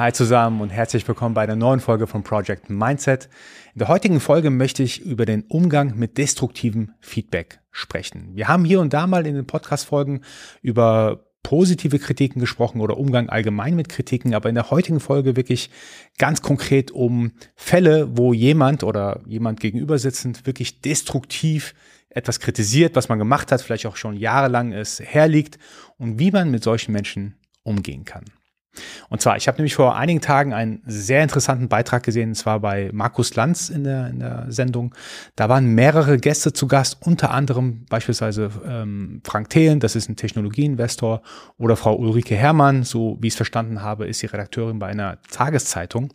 Hi zusammen und herzlich willkommen bei einer neuen Folge von Project Mindset. In der heutigen Folge möchte ich über den Umgang mit destruktivem Feedback sprechen. Wir haben hier und da mal in den Podcast-Folgen über positive Kritiken gesprochen oder Umgang allgemein mit Kritiken, aber in der heutigen Folge wirklich ganz konkret um Fälle, wo jemand oder jemand gegenüber sitzend wirklich destruktiv etwas kritisiert, was man gemacht hat, vielleicht auch schon jahrelang es herliegt und wie man mit solchen Menschen umgehen kann. Und zwar, ich habe nämlich vor einigen Tagen einen sehr interessanten Beitrag gesehen, und zwar bei Markus Lanz in der, in der Sendung. Da waren mehrere Gäste zu Gast, unter anderem beispielsweise ähm, Frank Thelen, das ist ein Technologieinvestor, oder Frau Ulrike Herrmann, so wie ich es verstanden habe, ist sie Redakteurin bei einer Tageszeitung.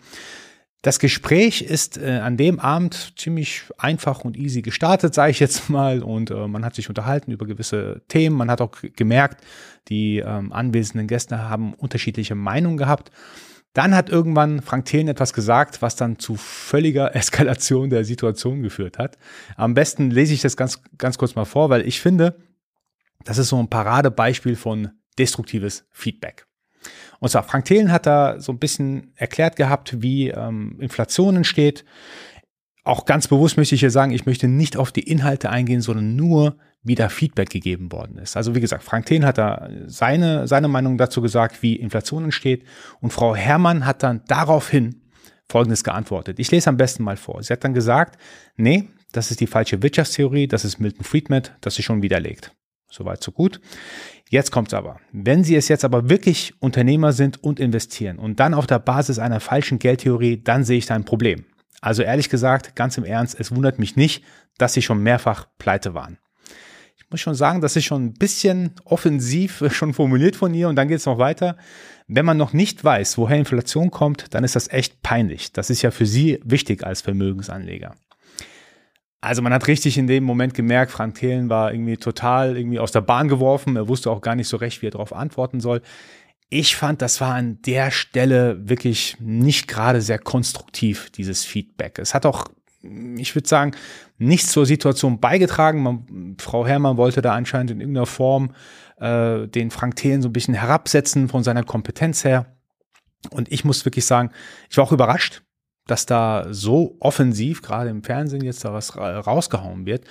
Das Gespräch ist äh, an dem Abend ziemlich einfach und easy gestartet, sage ich jetzt mal. Und äh, man hat sich unterhalten über gewisse Themen. Man hat auch gemerkt, die ähm, anwesenden Gäste haben unterschiedliche Meinungen gehabt. Dann hat irgendwann Frank Thelen etwas gesagt, was dann zu völliger Eskalation der Situation geführt hat. Am besten lese ich das ganz, ganz kurz mal vor, weil ich finde, das ist so ein Paradebeispiel von destruktives Feedback. Und zwar, Frank Thelen hat da so ein bisschen erklärt gehabt, wie ähm, Inflation entsteht. Auch ganz bewusst möchte ich hier sagen, ich möchte nicht auf die Inhalte eingehen, sondern nur, wie da Feedback gegeben worden ist. Also wie gesagt, Frank Thelen hat da seine, seine Meinung dazu gesagt, wie Inflation entsteht. Und Frau Herrmann hat dann daraufhin Folgendes geantwortet. Ich lese am besten mal vor. Sie hat dann gesagt, nee, das ist die falsche Wirtschaftstheorie, das ist Milton Friedman, das ist schon widerlegt. Soweit, so gut. Jetzt kommt's aber. Wenn Sie es jetzt aber wirklich Unternehmer sind und investieren und dann auf der Basis einer falschen Geldtheorie, dann sehe ich da ein Problem. Also ehrlich gesagt, ganz im Ernst, es wundert mich nicht, dass Sie schon mehrfach pleite waren. Ich muss schon sagen, das ist schon ein bisschen offensiv schon formuliert von ihr und dann geht's noch weiter. Wenn man noch nicht weiß, woher Inflation kommt, dann ist das echt peinlich. Das ist ja für Sie wichtig als Vermögensanleger. Also man hat richtig in dem Moment gemerkt, Frank Thelen war irgendwie total irgendwie aus der Bahn geworfen. Er wusste auch gar nicht so recht, wie er darauf antworten soll. Ich fand, das war an der Stelle wirklich nicht gerade sehr konstruktiv, dieses Feedback. Es hat auch, ich würde sagen, nichts zur Situation beigetragen. Man, Frau Herrmann wollte da anscheinend in irgendeiner Form äh, den Frank Thelen so ein bisschen herabsetzen von seiner Kompetenz her. Und ich muss wirklich sagen, ich war auch überrascht dass da so offensiv, gerade im Fernsehen, jetzt da was rausgehauen wird.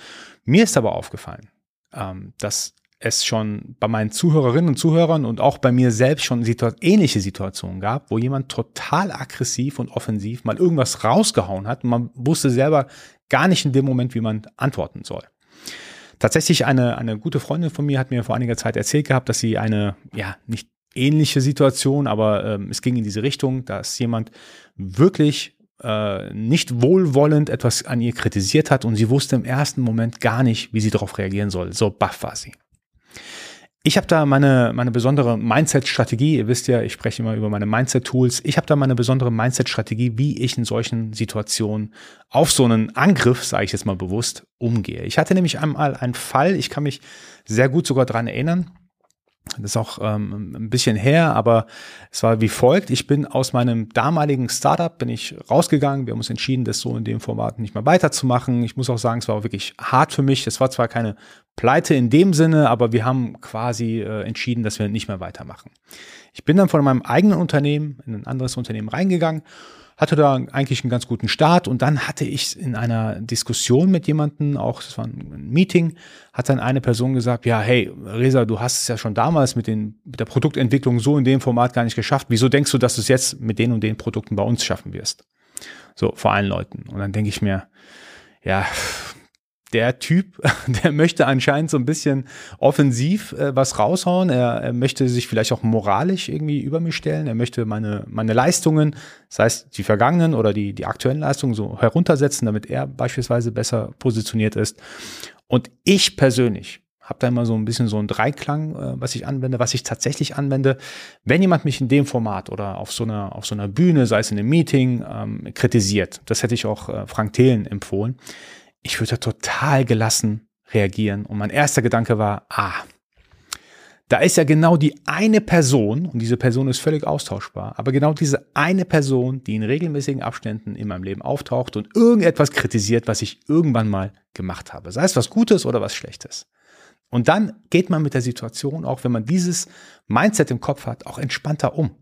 Mir ist aber aufgefallen, ähm, dass es schon bei meinen Zuhörerinnen und Zuhörern und auch bei mir selbst schon situa ähnliche Situationen gab, wo jemand total aggressiv und offensiv mal irgendwas rausgehauen hat und man wusste selber gar nicht in dem Moment, wie man antworten soll. Tatsächlich eine, eine gute Freundin von mir hat mir vor einiger Zeit erzählt gehabt, dass sie eine, ja, nicht ähnliche Situation, aber ähm, es ging in diese Richtung, dass jemand wirklich äh, nicht wohlwollend etwas an ihr kritisiert hat und sie wusste im ersten Moment gar nicht, wie sie darauf reagieren soll. So baff war sie. Ich habe da meine, meine besondere Mindset-Strategie. Ihr wisst ja, ich spreche immer über meine Mindset-Tools. Ich habe da meine besondere Mindset-Strategie, wie ich in solchen Situationen auf so einen Angriff, sage ich jetzt mal bewusst, umgehe. Ich hatte nämlich einmal einen Fall, ich kann mich sehr gut sogar dran erinnern. Das ist auch ähm, ein bisschen her, aber es war wie folgt. Ich bin aus meinem damaligen Startup, bin ich rausgegangen. Wir haben uns entschieden, das so in dem Format nicht mehr weiterzumachen. Ich muss auch sagen, es war wirklich hart für mich. Es war zwar keine Pleite in dem Sinne, aber wir haben quasi äh, entschieden, dass wir nicht mehr weitermachen. Ich bin dann von meinem eigenen Unternehmen in ein anderes Unternehmen reingegangen hatte da eigentlich einen ganz guten Start und dann hatte ich in einer Diskussion mit jemandem, auch das war ein Meeting, hat dann eine Person gesagt, ja, hey, Resa, du hast es ja schon damals mit, den, mit der Produktentwicklung so in dem Format gar nicht geschafft. Wieso denkst du, dass du es jetzt mit den und den Produkten bei uns schaffen wirst? So, vor allen Leuten. Und dann denke ich mir, ja, der Typ, der möchte anscheinend so ein bisschen offensiv äh, was raushauen. Er, er, möchte sich vielleicht auch moralisch irgendwie über mich stellen. Er möchte meine, meine Leistungen, das heißt die vergangenen oder die, die aktuellen Leistungen so heruntersetzen, damit er beispielsweise besser positioniert ist. Und ich persönlich habe da immer so ein bisschen so einen Dreiklang, äh, was ich anwende, was ich tatsächlich anwende. Wenn jemand mich in dem Format oder auf so einer, auf so einer Bühne, sei es in einem Meeting, ähm, kritisiert, das hätte ich auch äh, Frank Thelen empfohlen, ich würde total gelassen reagieren. Und mein erster Gedanke war, ah, da ist ja genau die eine Person, und diese Person ist völlig austauschbar, aber genau diese eine Person, die in regelmäßigen Abständen in meinem Leben auftaucht und irgendetwas kritisiert, was ich irgendwann mal gemacht habe. Sei es was Gutes oder was Schlechtes. Und dann geht man mit der Situation, auch wenn man dieses Mindset im Kopf hat, auch entspannter um.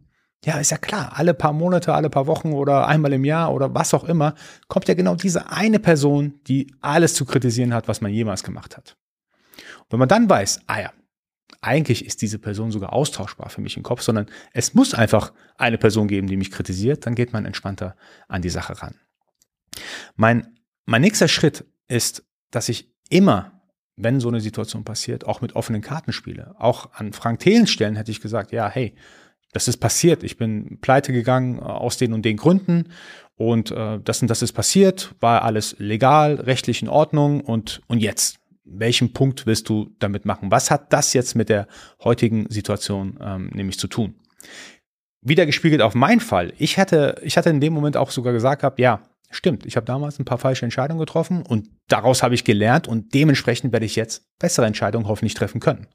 Ja, ist ja klar, alle paar Monate, alle paar Wochen oder einmal im Jahr oder was auch immer, kommt ja genau diese eine Person, die alles zu kritisieren hat, was man jemals gemacht hat. Und wenn man dann weiß, ah ja, eigentlich ist diese Person sogar austauschbar für mich im Kopf, sondern es muss einfach eine Person geben, die mich kritisiert, dann geht man entspannter an die Sache ran. Mein, mein nächster Schritt ist, dass ich immer, wenn so eine Situation passiert, auch mit offenen Karten spiele. Auch an Frank Thelen Stellen hätte ich gesagt, ja, hey, das ist passiert. Ich bin pleite gegangen äh, aus den und den Gründen und äh, das und das ist passiert, war alles legal, rechtlich in Ordnung und, und jetzt. Welchen Punkt willst du damit machen? Was hat das jetzt mit der heutigen Situation ähm, nämlich zu tun? Wieder gespiegelt auf meinen Fall. Ich hatte, ich hatte in dem Moment auch sogar gesagt gehabt, ja, stimmt, ich habe damals ein paar falsche Entscheidungen getroffen und daraus habe ich gelernt und dementsprechend werde ich jetzt bessere Entscheidungen hoffentlich treffen können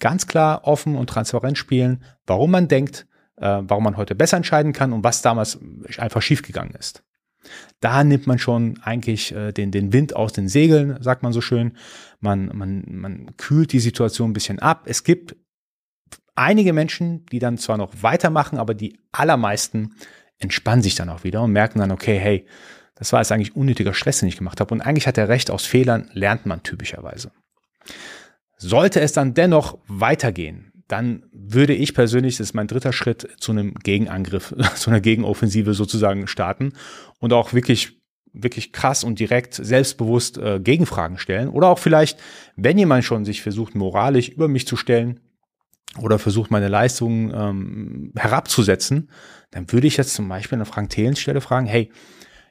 ganz klar offen und transparent spielen, warum man denkt, äh, warum man heute besser entscheiden kann und was damals einfach schiefgegangen ist. Da nimmt man schon eigentlich äh, den, den Wind aus den Segeln, sagt man so schön. Man, man, man kühlt die Situation ein bisschen ab. Es gibt einige Menschen, die dann zwar noch weitermachen, aber die allermeisten entspannen sich dann auch wieder und merken dann, okay, hey, das war jetzt eigentlich unnötiger Stress, den ich gemacht habe. Und eigentlich hat er recht, aus Fehlern lernt man typischerweise. Sollte es dann dennoch weitergehen, dann würde ich persönlich, das ist mein dritter Schritt, zu einem Gegenangriff, zu einer Gegenoffensive sozusagen starten und auch wirklich, wirklich krass und direkt selbstbewusst äh, Gegenfragen stellen. Oder auch vielleicht, wenn jemand schon sich versucht, moralisch über mich zu stellen oder versucht, meine Leistungen ähm, herabzusetzen, dann würde ich jetzt zum Beispiel an Frank Thelens Stelle fragen, hey,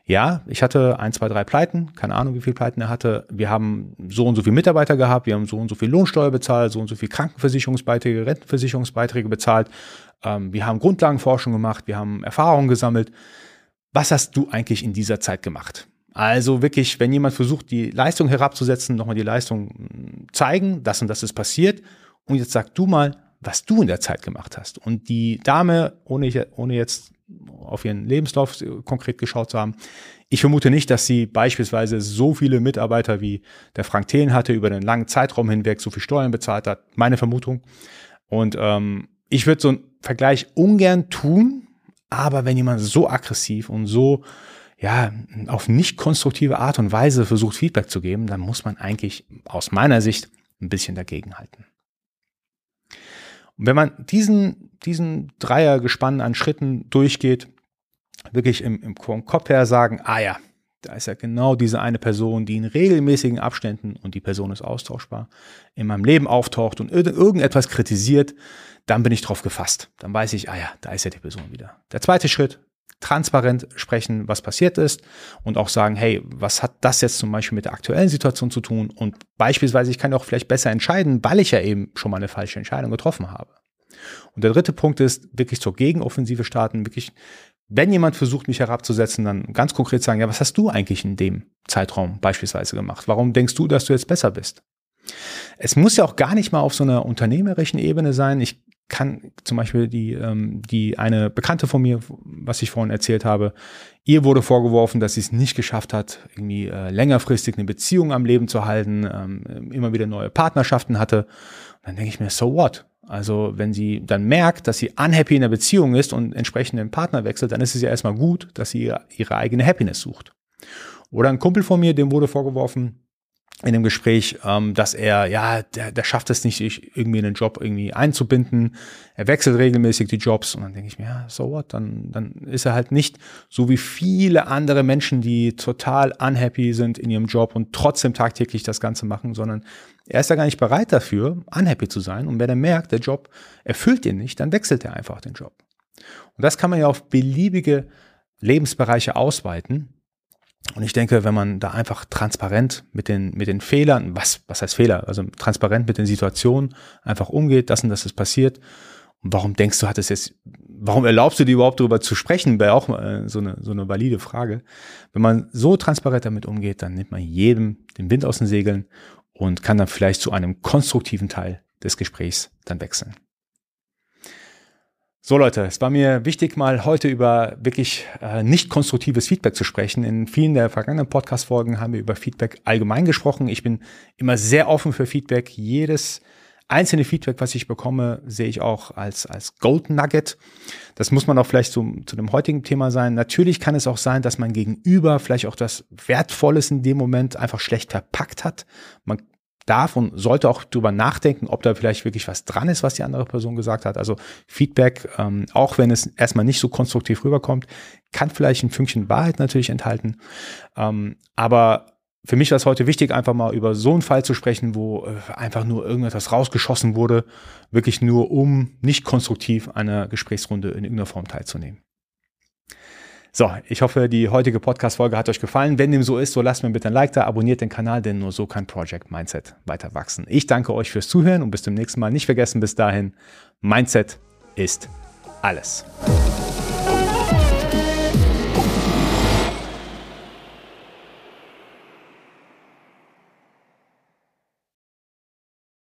ja, ich hatte ein, zwei, drei Pleiten, keine Ahnung, wie viel Pleiten er hatte. Wir haben so und so viele Mitarbeiter gehabt, wir haben so und so viel Lohnsteuer bezahlt, so und so viel Krankenversicherungsbeiträge, Rentenversicherungsbeiträge bezahlt. Ähm, wir haben Grundlagenforschung gemacht, wir haben Erfahrungen gesammelt. Was hast du eigentlich in dieser Zeit gemacht? Also wirklich, wenn jemand versucht, die Leistung herabzusetzen, nochmal die Leistung hm, zeigen, das und das ist passiert. Und jetzt sag du mal, was du in der Zeit gemacht hast. Und die Dame, ohne, ohne jetzt auf ihren Lebenslauf konkret geschaut zu haben. Ich vermute nicht, dass sie beispielsweise so viele Mitarbeiter wie der Frank Thelen hatte, über einen langen Zeitraum hinweg so viel Steuern bezahlt hat. Meine Vermutung. Und ähm, ich würde so einen Vergleich ungern tun, aber wenn jemand so aggressiv und so ja, auf nicht konstruktive Art und Weise versucht, Feedback zu geben, dann muss man eigentlich aus meiner Sicht ein bisschen dagegenhalten. Und wenn man diesen, diesen Dreiergespann an Schritten durchgeht, wirklich im, im Kopf her sagen, ah ja, da ist ja genau diese eine Person, die in regelmäßigen Abständen, und die Person ist austauschbar, in meinem Leben auftaucht und irgendetwas kritisiert, dann bin ich drauf gefasst. Dann weiß ich, ah ja, da ist ja die Person wieder. Der zweite Schritt, transparent sprechen, was passiert ist und auch sagen, hey, was hat das jetzt zum Beispiel mit der aktuellen Situation zu tun? Und beispielsweise, ich kann auch vielleicht besser entscheiden, weil ich ja eben schon mal eine falsche Entscheidung getroffen habe. Und der dritte Punkt ist, wirklich zur Gegenoffensive starten, wirklich, wenn jemand versucht, mich herabzusetzen, dann ganz konkret sagen, ja, was hast du eigentlich in dem Zeitraum beispielsweise gemacht? Warum denkst du, dass du jetzt besser bist? Es muss ja auch gar nicht mal auf so einer unternehmerischen Ebene sein. Ich kann zum Beispiel die, ähm, die eine Bekannte von mir, was ich vorhin erzählt habe, ihr wurde vorgeworfen, dass sie es nicht geschafft hat, irgendwie äh, längerfristig eine Beziehung am Leben zu halten, ähm, immer wieder neue Partnerschaften hatte. Und dann denke ich mir, so what? Also wenn sie dann merkt, dass sie unhappy in der Beziehung ist und entsprechend den Partner wechselt, dann ist es ja erstmal gut, dass sie ihre, ihre eigene Happiness sucht. Oder ein Kumpel von mir, dem wurde vorgeworfen, in dem Gespräch, ähm, dass er, ja, der, der schafft es nicht, sich irgendwie in den Job irgendwie einzubinden. Er wechselt regelmäßig die Jobs und dann denke ich mir, ja, so what? Dann, dann ist er halt nicht so wie viele andere Menschen, die total unhappy sind in ihrem Job und trotzdem tagtäglich das Ganze machen, sondern er ist ja gar nicht bereit dafür, unhappy zu sein. Und wenn er merkt, der Job erfüllt ihn nicht, dann wechselt er einfach den Job. Und das kann man ja auf beliebige Lebensbereiche ausweiten. Und ich denke, wenn man da einfach transparent mit den, mit den Fehlern, was, was heißt Fehler? Also transparent mit den Situationen einfach umgeht, das und das ist passiert. Und warum denkst du, hat es jetzt, warum erlaubst du dir überhaupt darüber zu sprechen? Wäre auch mal so eine, so eine valide Frage. Wenn man so transparent damit umgeht, dann nimmt man jedem den Wind aus den Segeln und kann dann vielleicht zu einem konstruktiven Teil des Gesprächs dann wechseln. So Leute, es war mir wichtig, mal heute über wirklich äh, nicht konstruktives Feedback zu sprechen. In vielen der vergangenen Podcast-Folgen haben wir über Feedback allgemein gesprochen. Ich bin immer sehr offen für Feedback. Jedes einzelne Feedback, was ich bekomme, sehe ich auch als, als Gold Nugget. Das muss man auch vielleicht zu, zu dem heutigen Thema sein. Natürlich kann es auch sein, dass man gegenüber vielleicht auch das Wertvolles in dem Moment einfach schlecht verpackt hat. Man darf und sollte auch drüber nachdenken, ob da vielleicht wirklich was dran ist, was die andere Person gesagt hat. Also Feedback, ähm, auch wenn es erstmal nicht so konstruktiv rüberkommt, kann vielleicht ein Fünkchen Wahrheit natürlich enthalten. Ähm, aber für mich war es heute wichtig, einfach mal über so einen Fall zu sprechen, wo äh, einfach nur irgendetwas rausgeschossen wurde, wirklich nur um nicht konstruktiv einer Gesprächsrunde in irgendeiner Form teilzunehmen. So, ich hoffe, die heutige Podcast-Folge hat euch gefallen. Wenn dem so ist, so lasst mir bitte ein Like da, abonniert den Kanal, denn nur so kann Project Mindset weiter wachsen. Ich danke euch fürs Zuhören und bis zum nächsten Mal. Nicht vergessen, bis dahin, Mindset ist alles.